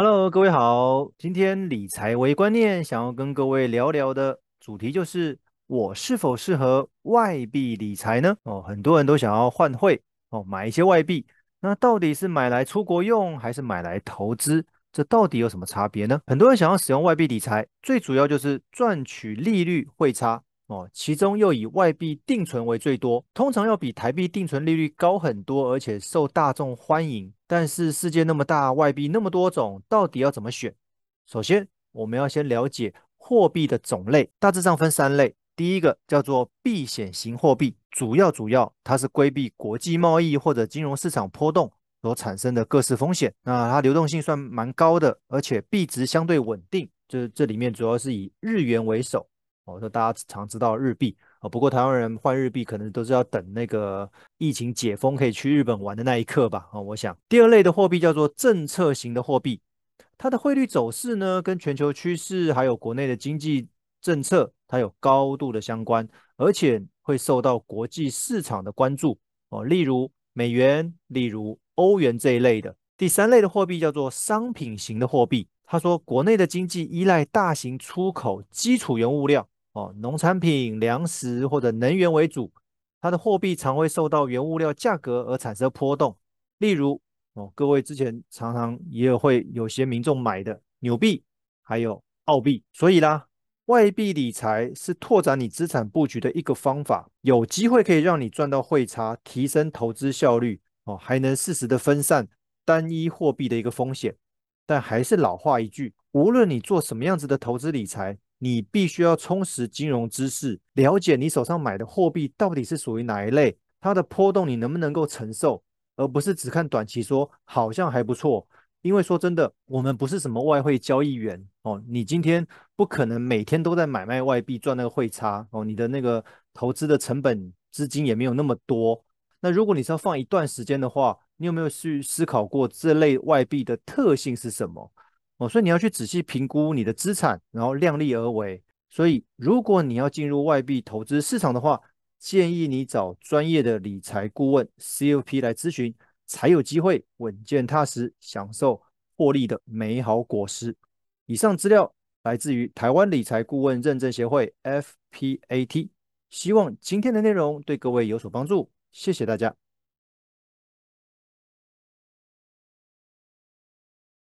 Hello，各位好。今天理财微观念想要跟各位聊聊的主题就是：我是否适合外币理财呢？哦，很多人都想要换汇哦，买一些外币。那到底是买来出国用，还是买来投资？这到底有什么差别呢？很多人想要使用外币理财，最主要就是赚取利率汇差。哦，其中又以外币定存为最多，通常要比台币定存利率高很多，而且受大众欢迎。但是世界那么大，外币那么多种，到底要怎么选？首先，我们要先了解货币的种类，大致上分三类。第一个叫做避险型货币，主要主要它是规避国际贸易或者金融市场波动所产生的各式风险。那它流动性算蛮高的，而且币值相对稳定。这这里面主要是以日元为首。哦，说大家常知道日币哦，不过台湾人换日币可能都是要等那个疫情解封可以去日本玩的那一刻吧。哦，我想第二类的货币叫做政策型的货币，它的汇率走势呢，跟全球趋势还有国内的经济政策，它有高度的相关，而且会受到国际市场的关注哦，例如美元，例如欧元这一类的。第三类的货币叫做商品型的货币，他说国内的经济依赖大型出口基础原物料。哦，农产品、粮食或者能源为主，它的货币常会受到原物料价格而产生波动。例如，哦，各位之前常常也会有些民众买的纽币，还有澳币。所以啦，外币理财是拓展你资产布局的一个方法，有机会可以让你赚到汇差，提升投资效率。哦，还能适时的分散单一货币的一个风险。但还是老话一句，无论你做什么样子的投资理财。你必须要充实金融知识，了解你手上买的货币到底是属于哪一类，它的波动你能不能够承受，而不是只看短期说好像还不错。因为说真的，我们不是什么外汇交易员哦，你今天不可能每天都在买卖外币赚那个汇差哦，你的那个投资的成本资金也没有那么多。那如果你是要放一段时间的话，你有没有去思考过这类外币的特性是什么？哦，所以你要去仔细评估你的资产，然后量力而为。所以，如果你要进入外币投资市场的话，建议你找专业的理财顾问 CFP 来咨询，才有机会稳健踏实享受获利的美好果实。以上资料来自于台湾理财顾问认证协会 FPAT，希望今天的内容对各位有所帮助，谢谢大家。